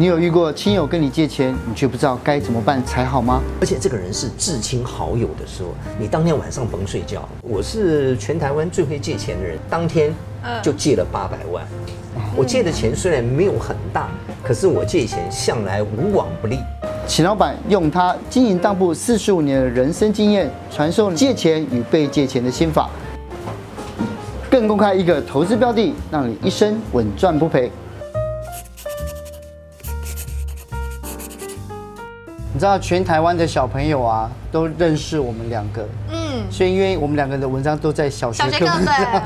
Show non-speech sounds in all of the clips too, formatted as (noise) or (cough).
你有遇过亲友跟你借钱，你却不知道该怎么办才好吗？而且这个人是至亲好友的时候，你当天晚上甭睡觉。我是全台湾最会借钱的人，当天就借了八百万。我借的钱虽然没有很大，可是我借钱向来无往不利。秦老板用他经营当铺四十五年的人生经验，传授借钱与被借钱的心法，更公开一个投资标的，让你一生稳赚不赔。你知道全台湾的小朋友啊，都认识我们两个。嗯，所以因为我们两个的文章都在小学课，小学课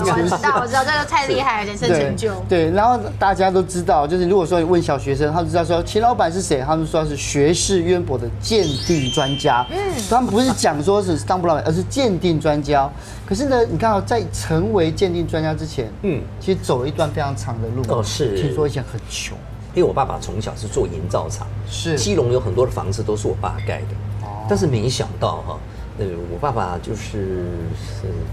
对，我知道，我知道这个太厉害了，人生成就。对，然后大家都知道，就是如果说你问小学生，他们知道说秦老板是谁，他们说是学识渊博的鉴定专家。嗯，他们不是讲说是当不老板，而是鉴定专家。可是呢，你看到在成为鉴定专家之前，嗯，其实走了一段非常长的路。哦，是。听说以前很穷。因为我爸爸从小是做营造厂，是。基隆有很多的房子都是我爸盖的，哦，但是没想到哈，呃，我爸爸就是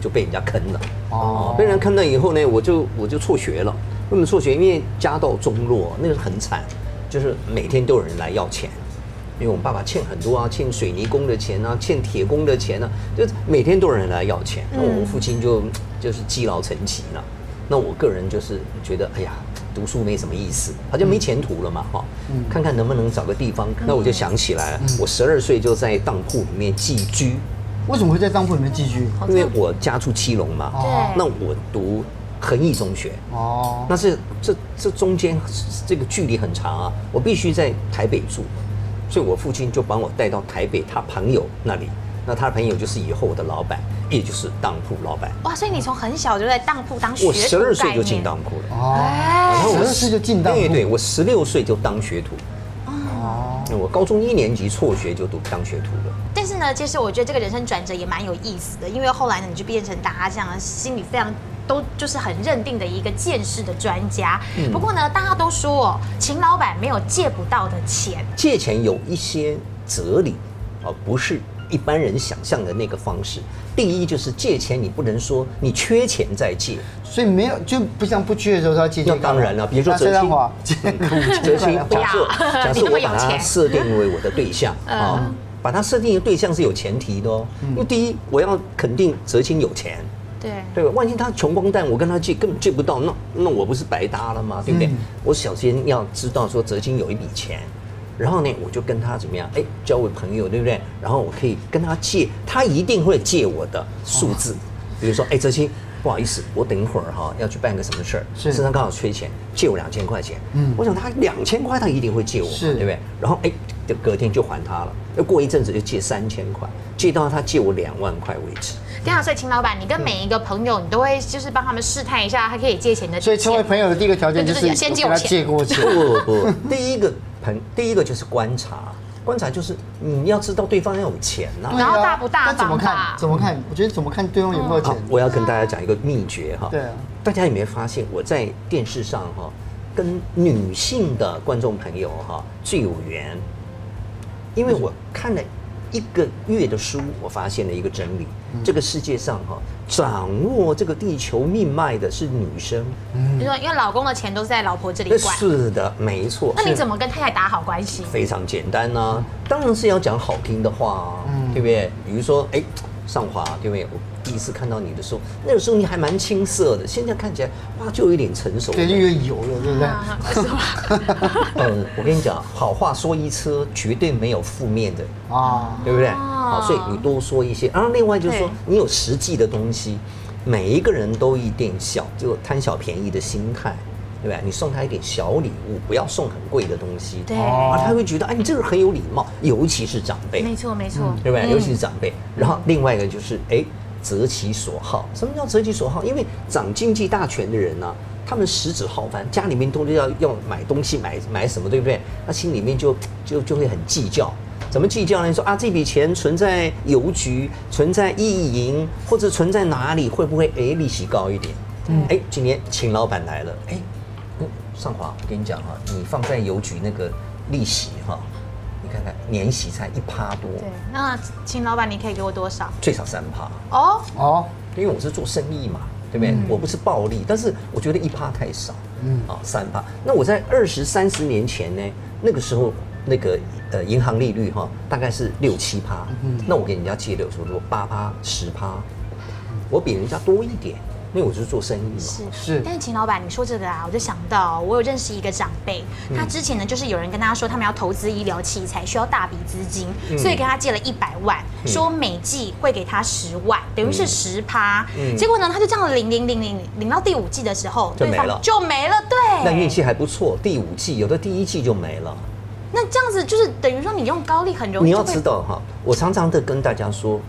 就被人家坑了，哦，被人坑了以后呢，我就我就辍学了，为什么辍学？因为家道中落，那个很惨，就是每天都有人来要钱，因为我们爸爸欠很多啊，欠水泥工的钱啊，欠铁工的钱啊，就每天都有人来要钱，那我父亲就就是积劳成疾了，那我个人就是觉得，哎呀。读书没什么意思，好像没前途了嘛，哈，看看能不能找个地方。那我就想起来了，我十二岁就在当铺里面寄居。为什么会在当铺里面寄居？因为我家住七龙嘛，那我读恒毅中学，哦，那是这这中间这个距离很长啊，我必须在台北住，所以我父亲就把我带到台北他朋友那里。那他的朋友就是以后我的老板，也就是当铺老板。哇，所以你从很小就在当铺当学徒？我十二岁就进当铺了。哦，然后我十二岁就进当铺。对对，我十六岁就当学徒。哦，我高中一年级辍学就读当学徒了。但是呢，其实我觉得这个人生转折也蛮有意思的，因为后来呢，你就变成大家这样心里非常都就是很认定的一个见识的专家。嗯。不过呢，大家都说哦，秦老板没有借不到的钱。借钱有一些哲理，而不是。一般人想象的那个方式，第一就是借钱，你不能说你缺钱再借，所以没有就不像不缺的时候他借钱。那当然了，比如说哲青，哲青，(laughs) 假设 (laughs) 假设我把它设定为我的对象啊，把它设定的对象是有前提的哦，因为第一我要肯定哲青有钱，对。对吧？万一他穷光蛋，我跟他借根本借不到，那那我不是白搭了吗？对不对？我首先要知道说泽青有一笔钱。然后呢，我就跟他怎么样？哎，交为朋友，对不对？然后我可以跟他借，他一定会借我的数字。比如说，哎，泽青，不好意思，我等一会儿哈要去办个什么事儿，身上刚好缺钱，借我两千块钱。嗯，我想他两千块，他一定会借我，对不对？然后哎，就隔天就还他了。要过一阵子就借三千块，借到他借我两万块为止。这样，所以秦老板，你跟每一个朋友，你都会就是帮他们试探一下，他可以借钱的。所以成为朋友的第一个条件就是先借我钱。借过钱。不不，第一个。第一个就是观察，观察就是你要知道对方要有钱呐、啊，然后大不大方？怎么看？怎么看？我觉得怎么看对方有没有钱？我要跟大家讲一个秘诀哈。对啊。大家有没有发现我在电视上哈，跟女性的观众朋友哈最有缘？因为我看了。一个月的书，我发现了一个真理：嗯、这个世界上哈，掌握这个地球命脉的是女生。嗯，就说因为老公的钱都是在老婆这里管。是的，没错。那你怎么跟太太打好关系？非常简单呐、啊，当然是要讲好听的话，嗯、对不对？比如说，哎。上华，对不对？我第一次看到你的时候，那个时候你还蛮青涩的，现在看起来哇，就有一点成熟，对，就有油了，对不对？(laughs) 嗯，我跟你讲，好话说一车，绝对没有负面的啊，对不对？好，所以你多说一些。然后另外就是说，你有实际的东西，每一个人都一定小，就贪小便宜的心态。对吧？你送他一点小礼物，不要送很贵的东西。对，啊，他会觉得，哎，你这个很有礼貌，尤其是长辈。没错，没错，嗯、对不对？尤其是长辈。然后另外一个就是，哎，择其所好。什么叫择其所好？因为掌经济大权的人呢、啊，他们食指浩繁，家里面都要要买东西，买买什么，对不对？他心里面就就就会很计较。怎么计较呢？你说啊，这笔钱存在邮局，存在意银，或者存在哪里，会不会哎利息高一点？嗯，哎，今天秦老板来了，哎。尚华，我跟你讲哈，你放在邮局那个利息哈，你看看年息才一趴多。对，那秦老板，你可以给我多少？最少三趴。哦哦，因为我是做生意嘛，对不对？我不是暴利，但是我觉得一趴太少，嗯啊三趴。那我在二十三十年前呢，那个时候那个呃银行利率哈大概是六七趴，嗯那我给人家借的有时候说八趴十趴，我比人家多一点。因为我就是做生意嘛，是是。但是秦老板，你说这个啊，我就想到我有认识一个长辈，他之前呢就是有人跟他说他们要投资医疗器材，需要大笔资金，所以跟他借了一百万，说每季会给他十万，等于是十趴。结果呢，他就这样领领领领领到第五季的时候就没了，就没了。对，那运气还不错，第五季有的第一季就没了。那这样子就是等于说你用高利很容易。你要知道哈，我常常的跟大家说。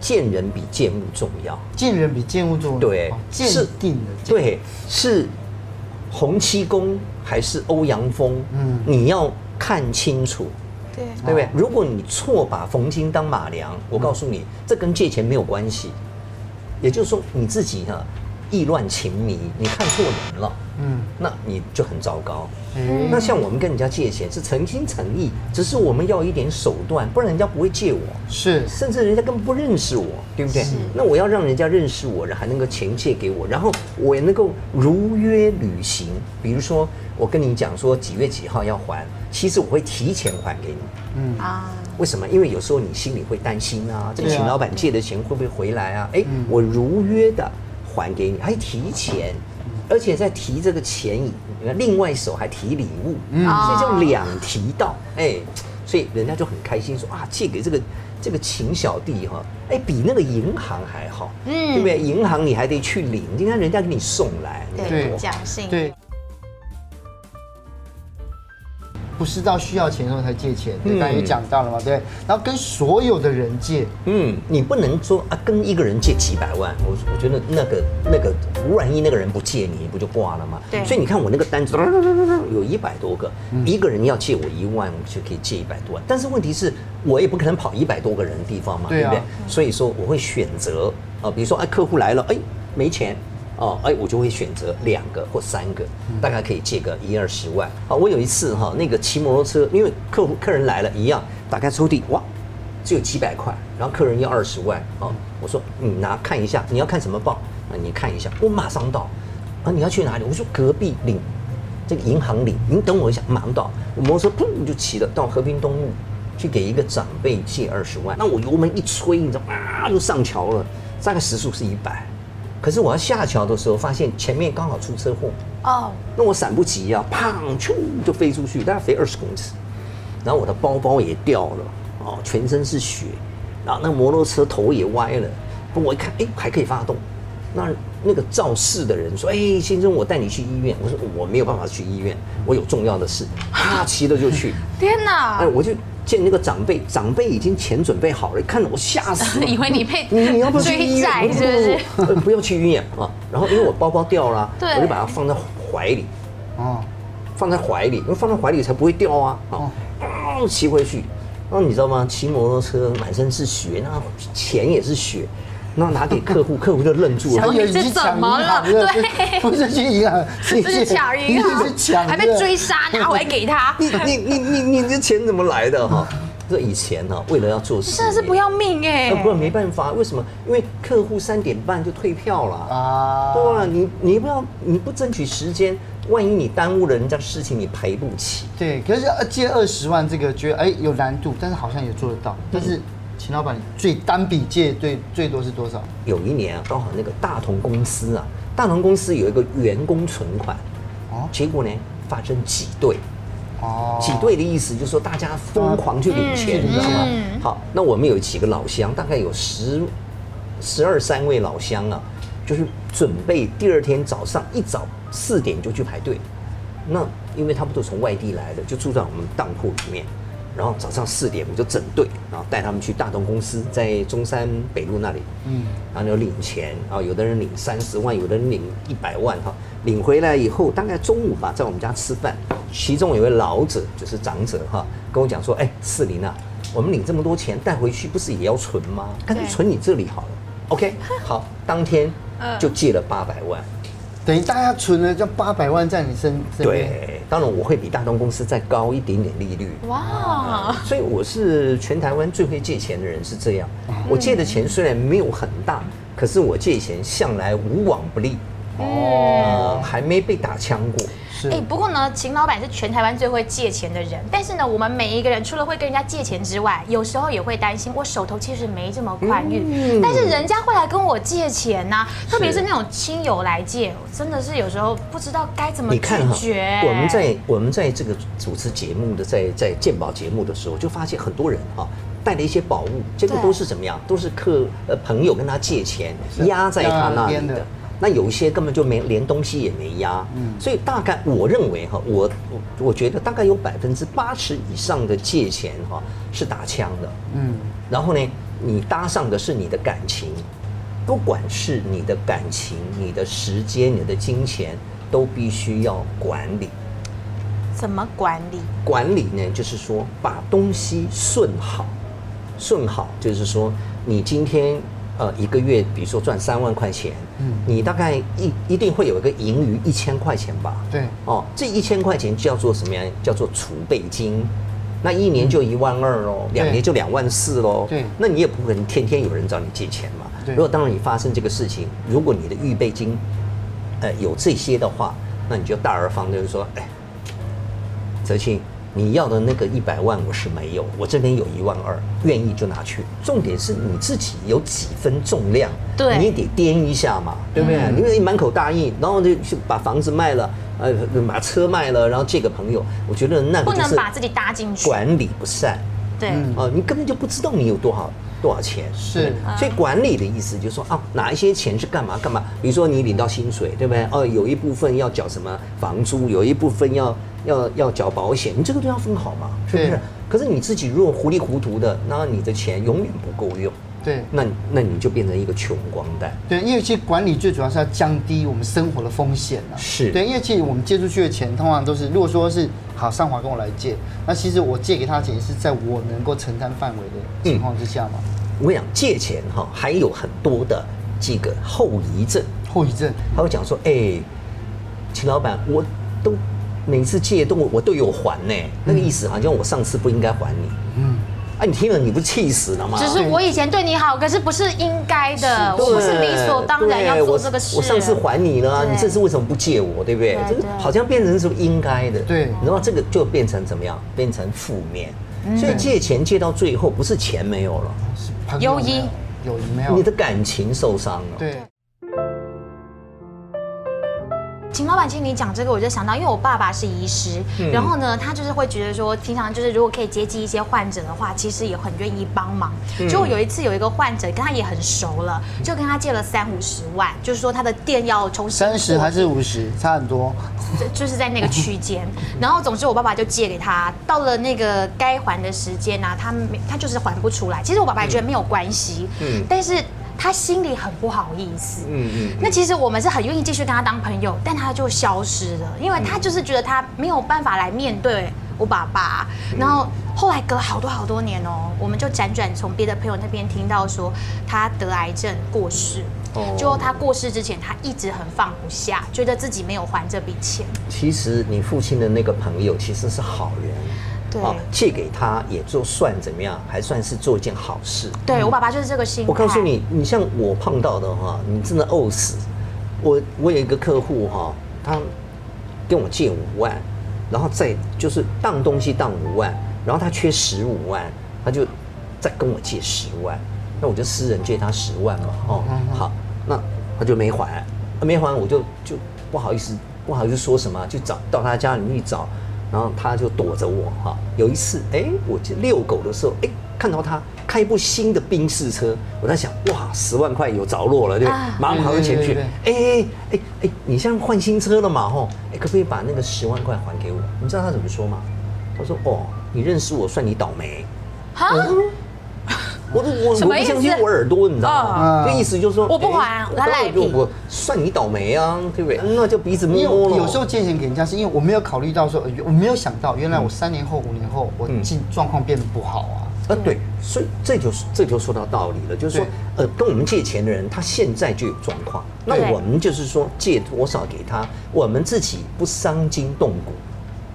见人比见物重要，见人比见物重要。对，是定的对，是洪七公还是欧阳锋？嗯，你要看清楚，对，对不对？如果你错把冯清当马良，我告诉你，这跟借钱没有关系。也就是说，你自己哈。意乱情迷，你看错人了，嗯，那你就很糟糕。嗯，那像我们跟人家借钱是诚心诚意，只是我们要一点手段，不然人家不会借我。是，甚至人家根本不认识我，对不对？是。那我要让人家认识我，人还能够钱借给我，然后我也能够如约履行。比如说，我跟你讲说几月几号要还，其实我会提前还给你。嗯啊，为什么？因为有时候你心里会担心啊，这个秦老板借的钱会不会回来啊？哎，我如约的。还给你，还提钱，而且在提这个钱以，另外一手还提礼物，嗯，所以就两提到，哎，所以人家就很开心说啊，借给这个这个秦小弟哈，哎，比那个银行还好，嗯，对不对？银行你还得去领，你看人家给你送来，对，讲信，对。不是到需要钱的时候才借钱，对，刚才也讲到了嘛，对。然后跟所有的人借，嗯，你不能说啊，跟一个人借几百万，我我觉得那个那个，万一那个人不借你，不就挂了吗？对。所以你看我那个单子，有一百多个，一个人要借我一万，我就可以借一百多万。但是问题是，我也不可能跑一百多个人的地方嘛，对不对？所以说我会选择啊，比如说啊，客户来了，哎，没钱。哦，哎，我就会选择两个或三个，大概可以借个一二十万。啊，我有一次哈，那个骑摩托车，因为客户客人来了一样，打开抽屉，哇，只有几百块，然后客人要二十万，啊，我说你拿看一下，你要看什么报？啊，你看一下，我马上到。啊，你要去哪里？我说隔壁领，这个银行领，您等我一下，马上到。我摩托车砰就骑了到和平东路，去给一个长辈借二十万。那我油门一吹，你知道啊，就上桥了，大概时速是一百。可是我要下桥的时候，发现前面刚好出车祸。哦，那我闪不及啊，砰，咻就飞出去，大概飞二十公尺，然后我的包包也掉了，哦，全身是血，然后那摩托车头也歪了，我一看，哎，还可以发动，那那个肇事的人说，哎，先生，我带你去医院，我说我没有办法去医院，我有重要的事，他骑着就去，(laughs) 天哪，哎，我就。见那个长辈，长辈已经钱准备好了，看着我吓死了，(laughs) 以为你被 (laughs) 你你要 (laughs) 不要去医院？是不是？不要去医院啊！然后因为我包包掉了，对我就把它放在怀里，哦，放在怀里，因为放在怀里才不会掉啊！哦，骑回去，然后你知道吗？骑摩托车满身是血，那钱也是血。那拿给客户，客户就愣住了。你是怎么了？对，(laughs) 不是去银行，是抢银行，还被追杀，拿回来给他。(laughs) 你你你你你这钱怎么来的哈？这以前呢，为了要做事，真的是不要命哎！不然没办法，为什么？因为客户三点半就退票了啊！对吧？你你不要你不争取时间，万一你耽误了人家的事情，你赔不起。对，可是借二十万这个，觉得哎有难度，但是好像也做得到，但是。秦老板，最单笔借最最多是多少？有一年啊，刚好那个大同公司啊，大同公司有一个员工存款，哦，结果呢发生挤兑，哦，挤兑的意思就是说大家疯狂去领钱，你知道吗？好，那我们有几个老乡，大概有十十二三位老乡啊，就是准备第二天早上一早四点就去排队，那因为他们都从外地来的，就住在我们当铺里面。然后早上四点我们就整队，然后带他们去大同公司，在中山北路那里，嗯，然后就领钱，然后有的人领三十万，有的人领一百万哈。领回来以后，大概中午吧，在我们家吃饭，其中有位老者，就是长者哈，跟我讲说，哎，四林啊，我们领这么多钱带回去，不是也要存吗？干脆存你这里好了。OK，好，(laughs) 当天就借了八百万。等于大家存了这八百万在你身上。对，当然我会比大东公司再高一点点利率。哇！所以我是全台湾最会借钱的人，是这样。我借的钱虽然没有很大，可是我借钱向来无往不利，哦，还没被打枪过。哎、欸，不过呢，秦老板是全台湾最会借钱的人。但是呢，我们每一个人除了会跟人家借钱之外，有时候也会担心，我手头其实没这么宽裕。嗯、但是人家会来跟我借钱呐、啊，特别是那种亲友来借，真的是有时候不知道该怎么拒绝。我们在我们在这个主持节目的，在在鉴宝节目的时候，就发现很多人哈带了一些宝物，结果都是怎么样？都是客呃朋友跟他借钱压在他那里的。那有一些根本就没连东西也没压，嗯，所以大概我认为哈，我我我觉得大概有百分之八十以上的借钱哈是打枪的，嗯，然后呢，你搭上的是你的感情，不管是你的感情、你的时间、你的金钱，都必须要管理。怎么管理？管理呢，就是说把东西顺好，顺好就是说你今天。呃，一个月，比如说赚三万块钱，嗯，你大概一一定会有一个盈余一千块钱吧？对，哦，这一千块钱叫做什么呀？叫做储备金，那一年就一万二喽，两年就两万四喽。对，那你也不可能天天有人找你借钱嘛。对，如果当然你发生这个事情，如果你的预备金，呃，有这些的话，那你就大而方就是说，哎，泽庆。你要的那个一百万我是没有，我这边有一万二，愿意就拿去。重点是你自己有几分重量，对，你也得掂一下嘛，对不对？因为你满口答应，然后就去把房子卖了，呃，把车卖了，然后借个朋友，我觉得那个不能把自己搭进去，管理不善，对，哦，你根本就不知道你有多少。多少钱？是，所以管理的意思就是说啊，哪一些钱是干嘛干嘛？比如说你领到薪水，对不对？哦，有一部分要缴什么房租，有一部分要要要缴保险，你这个都要分好嘛，是不是？可是你自己如果糊里糊涂的，那你的钱永远不够用。对，那那你就变成一个穷光蛋。对，因为其实管理最主要是要降低我们生活的风险啊。是对，因为其实我们借出去的钱，通常都是如果说是好上华跟我来借，那其实我借给他的钱是在我能够承担范围的情况之下嘛。嗯、我跟你讲借钱哈，还有很多的这个后遗症。后遗症，他会讲说，哎、欸，秦老板，我都每次借都我我都有还呢，嗯、那个意思好像我上次不应该还你。嗯。哎，啊、你听了你不气死了吗？只是我以前对你好，可是不是应该的，我不是理所当然要做这个事。我上次还你了，对你这次为什么不借我？对不对？对对对，好像变成是应该的。对，然后这个就变成怎么样？变成负面。嗯、所以借钱借到最后，不是钱没有了，是友谊，友谊没有，你的感情受伤了。对。秦老板，其实你讲这个，我就想到，因为我爸爸是医师，嗯、然后呢，他就是会觉得说，平常就是如果可以接济一些患者的话，其实也很愿意帮忙。就、嗯、有一次有一个患者跟他也很熟了，就跟他借了三五十万，就是说他的店要重新三十还是五十，差很多，就是在那个区间。(laughs) 然后总之我爸爸就借给他，到了那个该还的时间呢、啊，他没他就是还不出来。其实我爸爸也觉得没有关系，嗯，但是。他心里很不好意思，嗯嗯，那其实我们是很愿意继续跟他当朋友，但他就消失了，因为他就是觉得他没有办法来面对我爸爸。然后后来隔了好多好多年哦，我们就辗转从别的朋友那边听到说他得癌症过世，就他过世之前，他一直很放不下，觉得自己没有还这笔钱。其实你父亲的那个朋友其实是好人。对，借给他也就算怎么样，还算是做一件好事。对，我爸爸就是这个心态。我告诉你，你像我碰到的哈，你真的饿死。我我有一个客户哈，他跟我借五万，然后再就是当东西当五万，然后他缺十五万，他就再跟我借十万，那我就私人借他十万嘛。哦，好，那他就没还，没还我就就不好意思不好意思说什么，就找到他家里面去找。然后他就躲着我哈。有一次，哎，我去遛狗的时候，哎，看到他开一部新的宾士车，我在想，哇，十万块有着落了，对不对？马上跑到前去，哎哎哎哎，你现在换新车了嘛？吼，哎，可不可以把那个十万块还给我？你知道他怎么说吗？他说，哦，你认识我，算你倒霉。哈？我我我不相信我耳朵，你知道吗？这意思就是说我不还，他赖皮，我算你倒霉啊，对不对？那就鼻子摸摸了。有时候借钱给人家，是因为我没有考虑到说，我没有想到，原来我三年后、五年后，我进状况变得不好啊。呃，对，所以这就是这就说到道理了，就是说，呃，跟我们借钱的人，他现在就有状况，那我们就是说借多少给他，我们自己不伤筋动骨。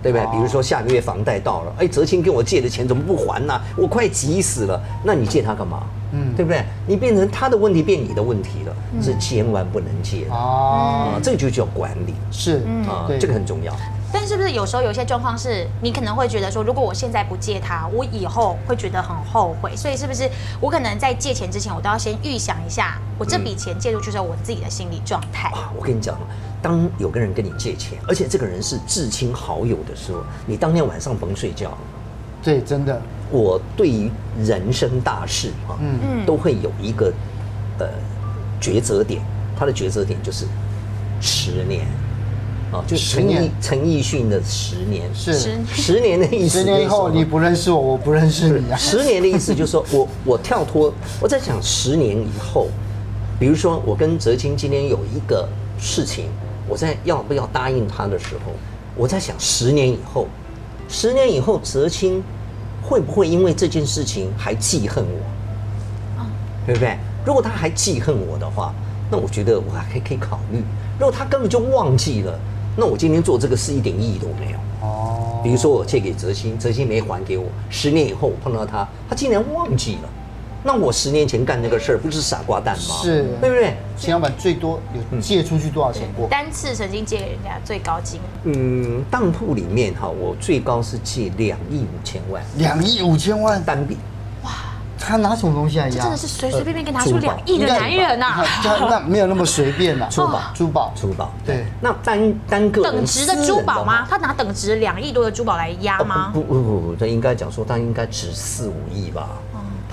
对不对？比如说下个月房贷到了，哎，泽清跟我借的钱怎么不还呢？我快急死了。那你借他干嘛？嗯，对不对？你变成他的问题变你的问题了，是千万不能借的哦。这个就叫管理，是啊，这个很重要。但是不是有时候有些状况是你可能会觉得说，如果我现在不借他，我以后会觉得很后悔。所以是不是我可能在借钱之前，我都要先预想一下，我这笔钱借出去之后，我自己的心理状态。我跟你讲，当有个人跟你借钱，而且这个人是至亲好友的时候，你当天晚上甭睡觉。对，真的。我对于人生大事啊，嗯，都会有一个呃抉择点，他的抉择点就是十年。哦，就陈奕陈奕迅的十年是十年的意思。十年以后你不认识我，我不认识你啊。十年的意思就是说我我跳脱，我在想十年以后，比如说我跟泽青今天有一个事情，我在要不要答应他的时候，我在想十年以后，十年以后泽青会不会因为这件事情还记恨我？对不对？如果他还记恨我的话，那我觉得我还可以考虑。如果他根本就忘记了。那我今天做这个事一点意义都没有哦。比如说我借给泽青，泽青没还给我，十年以后我碰到他，他竟然忘记了。那我十年前干那个事儿不是傻瓜蛋吗？是，对不对？秦老板最多有借出去多少钱过？单次曾经借给人家最高金？嗯，当铺里面哈，我最高是借两亿五千万。两亿五千万单笔。他拿什么东西来压？真的是随随便便给拿出两亿的男人呐！那没有那么随便呐。珠宝，珠宝，珠宝。对，那单单个等值的珠宝吗？他拿等值两亿多的珠宝来压吗？不不不不，他应该讲说他应该值四五亿吧？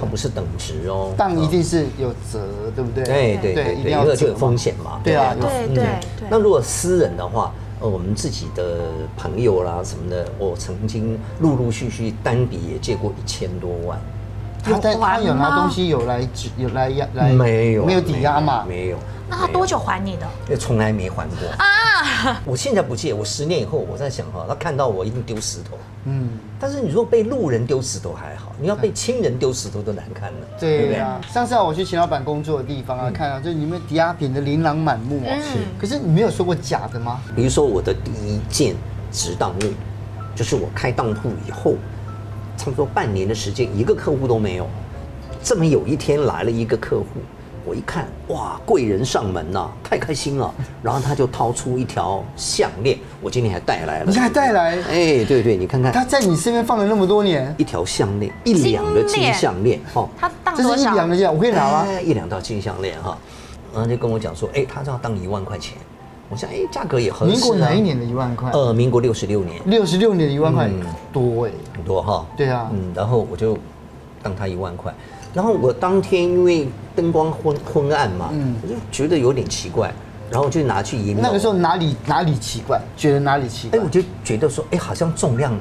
他不是等值哦。但一定是有折，对不对？对对对，因为就有风险嘛。对啊，对对对。那如果私人的话，呃，我们自己的朋友啦什么的，我曾经陆陆续续单笔也借过一千多万。他在他有拿东西有来有来压来没有没有抵押嘛？没有。那他多久还你的？也从来没还过啊！我现在不借，我十年以后我在想哈，他看到我一定丢石头。嗯。但是你如果被路人丢石头还好，你要被亲人丢石头都难看了。对啊。上次我去秦老板工作的地方啊，看到就里面抵押品的琳琅满目啊。是。可是你没有说过假的吗？比如说我的第一件值当物，就是我开当铺以后。差不多半年的时间，一个客户都没有。这么有一天来了一个客户，我一看，哇，贵人上门呐，太开心了。(laughs) 然后他就掏出一条项链，我今天还带来了。你还带来？哎，对对，你看看。他在你身边放了那么多年，一条项链，一两的金项链，哦。他当这是一两的项，我可以拿吗？一两道金项链哈，然后就跟我讲说，哎，他这要当一万块钱。我想，哎，价格也合适。民国哪一年的一万块？呃，民国六十六年。六十六年的一万块，多哎，很多哈。对啊，嗯，然后我就当他一万块，然后我当天因为灯光昏昏暗嘛，嗯，我就觉得有点奇怪，然后就拿去银。那个时候哪里哪里奇怪？觉得哪里奇怪？哎，我就觉得说，哎，好像重量。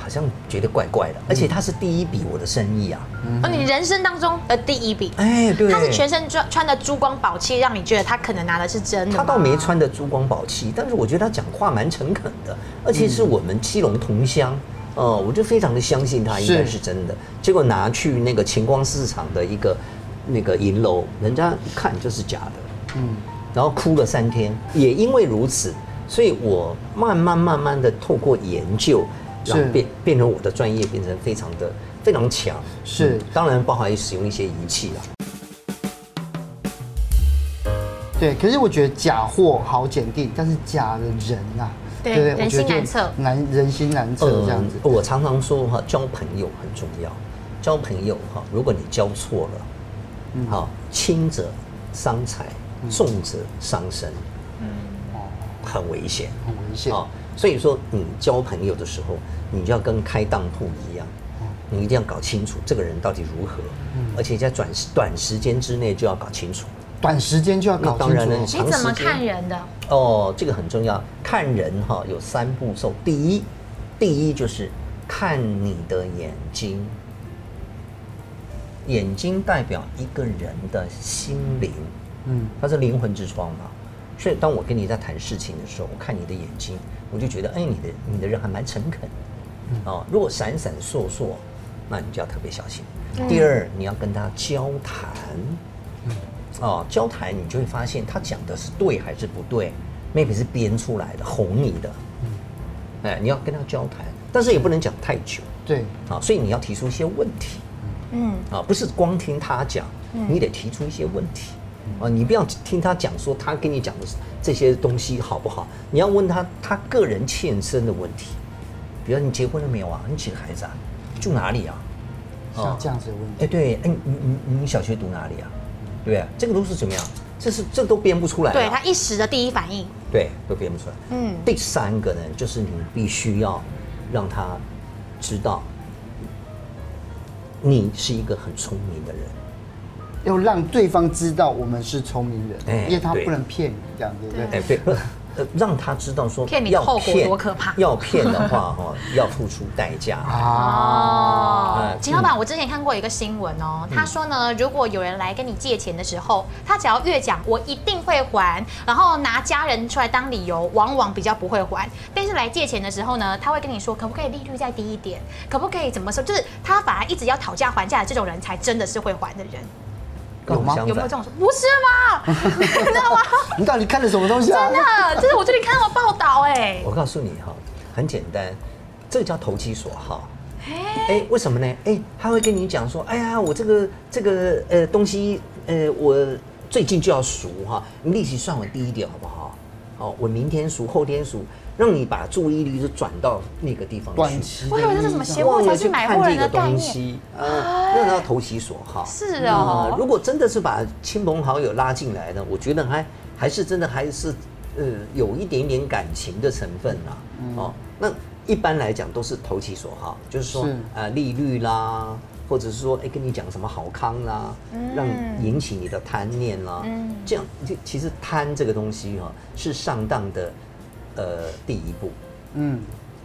好像觉得怪怪的，而且他是第一笔我的生意啊！哦，你人生当中的第一笔，哎，对，他是全身穿穿的珠光宝气，让你觉得他可能拿的是真的。他倒没穿的珠光宝气，但是我觉得他讲话蛮诚恳的，而且是我们基隆同乡，哦，我就非常的相信他应该是真的。结果拿去那个晴光市场的一个那个银楼，人家一看就是假的，嗯，然后哭了三天。也因为如此，所以我慢慢慢慢的透过研究。然后变变成我的专业，变成非常的非常强。是、嗯，当然包含使用一些仪器啊。对，可是我觉得假货好检定，但是假的人啊，对，对人心难测，难人心难测这样子、呃。我常常说哈，交朋友很重要。交朋友哈，如果你交错了，好，轻者伤财，重者伤身，嗯，哦，很危险，很危险啊。所以说，你交朋友的时候，你就要跟开当铺一样，你一定要搞清楚这个人到底如何，而且在短短时间之内就要搞清楚。短时间就要搞清楚。当然了，你怎么看人的？哦，这个很重要。看人哈，有三步骤。第一，第一就是看你的眼睛，眼睛代表一个人的心灵，嗯，它是灵魂之窗嘛。所以，当我跟你在谈事情的时候，我看你的眼睛，我就觉得，哎，你的你的人还蛮诚恳，哦，如果闪闪烁烁，那你就要特别小心。第二，你要跟他交谈，哦，交谈你就会发现他讲的是对还是不对，maybe 是编出来的，哄你的，哎，你要跟他交谈，但是也不能讲太久。对，啊，所以你要提出一些问题。嗯，啊，不是光听他讲，你得提出一些问题。啊，你不要听他讲说他跟你讲的这些东西好不好？你要问他他个人切身的问题。比如你结婚了没有啊？你几个孩子啊？住哪里啊？像这样子的问题。哎，对，哎，你你你小学读哪里啊？对不对？这个都是怎么样？这是这都编不出来。对他一时的第一反应。对，都编不出来。嗯。第三个呢，就是你必须要让他知道，你是一个很聪明的人。要让对方知道我们是聪明人，因为他不能骗你，这样对不对？哎，对。让他知道说骗你的后果多可怕。要骗的话 (laughs) 哈，要付出代价哦。秦老板，我之前看过一个新闻哦，他说呢，如果有人来跟你借钱的时候，他只要越讲我一定会还，然后拿家人出来当理由，往往比较不会还。但是来借钱的时候呢，他会跟你说，可不可以利率再低一点？可不可以怎么说？就是他反而一直要讨价还价的这种人才真的是会还的人。有吗？有没有这种说？不是吗？(laughs) 你知道吗？你到底看了什么东西啊？真的，就是我最近看到报道哎。我告诉你哈，很简单，这个叫投其所好。哎，为什么呢？哎，他会跟你讲说，哎呀，我这个这个呃东西呃，我最近就要熟哈，你利息算我低一点好不好？好，我明天熟，后天赎。让你把注意力就转到那个地方去。我以为这是什么邪货才去买货人的概念。呃，让他投其所好。是哦。如果真的是把亲朋好友拉进来呢，我觉得还还是真的还是呃有一点点感情的成分呐。哦，那一般来讲都是投其所好，就是说呃利率啦，或者是说哎跟你讲什么好康啦，让引起你的贪念啦。嗯。这样就其实贪这个东西哈是上当的。呃，第一步，嗯，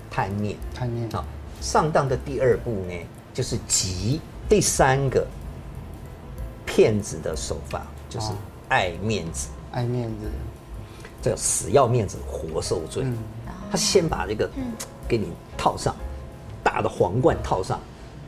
贪念，贪念，好，上当的第二步呢，就是急。第三个，骗子的手法就是爱面子，爱面子，这个死要面子活受罪。嗯、他先把这个给你套上，大的皇冠套上，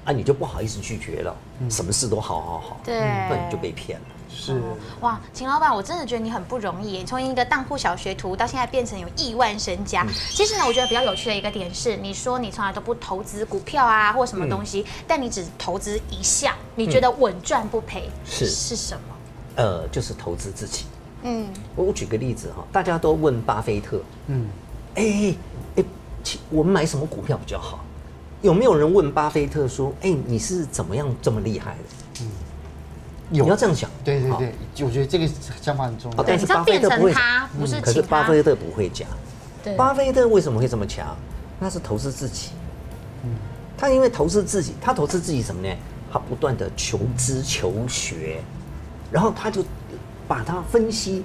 啊，你就不好意思拒绝了，嗯、什么事都好好好，对，那你就被骗了。是哇，秦老板，我真的觉得你很不容易，从一个当铺小学徒到现在变成有亿万身家。嗯、其实呢，我觉得比较有趣的一个点是，你说你从来都不投资股票啊，或什么东西，嗯、但你只投资一项，你觉得稳赚不赔，是是什么？呃，就是投资自己。嗯，我我举个例子哈，大家都问巴菲特，嗯，哎哎哎，我们买什么股票比较好？有没有人问巴菲特说，哎，你是怎么样这么厉害的？嗯。你要这样想，对对对，我觉得这个想法很重要。但是巴菲特不会，可是巴菲特不会讲。巴菲特为什么会这么强？那是投资自己。他因为投资自己，他投资自己什么呢？他不断的求知求学，然后他就把它分析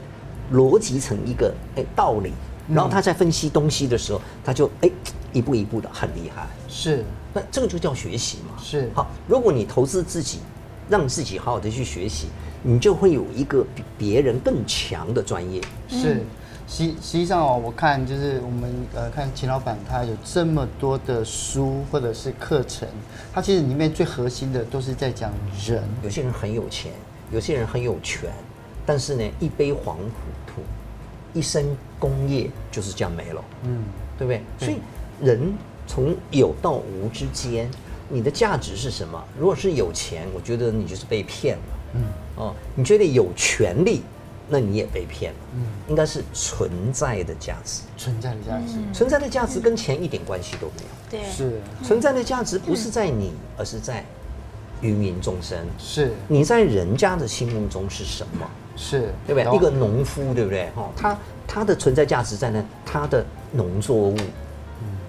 逻辑成一个哎道理，然后他在分析东西的时候，他就哎一步一步的很厉害。是，那这个就叫学习嘛。是。好，如果你投资自己。让自己好好的去学习，你就会有一个比别人更强的专业。是，实实际上哦，我看就是我们呃看秦老板他有这么多的书或者是课程，他其实里面最核心的都是在讲人。有些人很有钱，有些人很有权，但是呢，一杯黄土土，一身工业就是这样没了。嗯，对不对？所以人从有到无之间。你的价值是什么？如果是有钱，我觉得你就是被骗了。嗯，哦，你觉得有权利，那你也被骗了。嗯，应该是存在的价值。存在的价值，存在的价值跟钱一点关系都没有。对，是存在的价值不是在你，而是在芸芸众生。是你在人家的心目中是什么？是对不对？一个农夫，对不对？哦，他他的存在价值在那，他的农作物。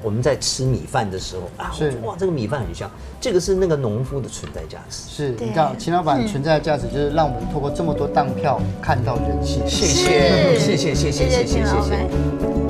我们在吃米饭的时候啊，是哇，这个米饭很香，这个是那个农夫的存在价值。是，你知道，秦老板存在的价值就是让我们透过这么多当票看到人性。谢谢，谢谢，谢谢，谢谢，谢谢。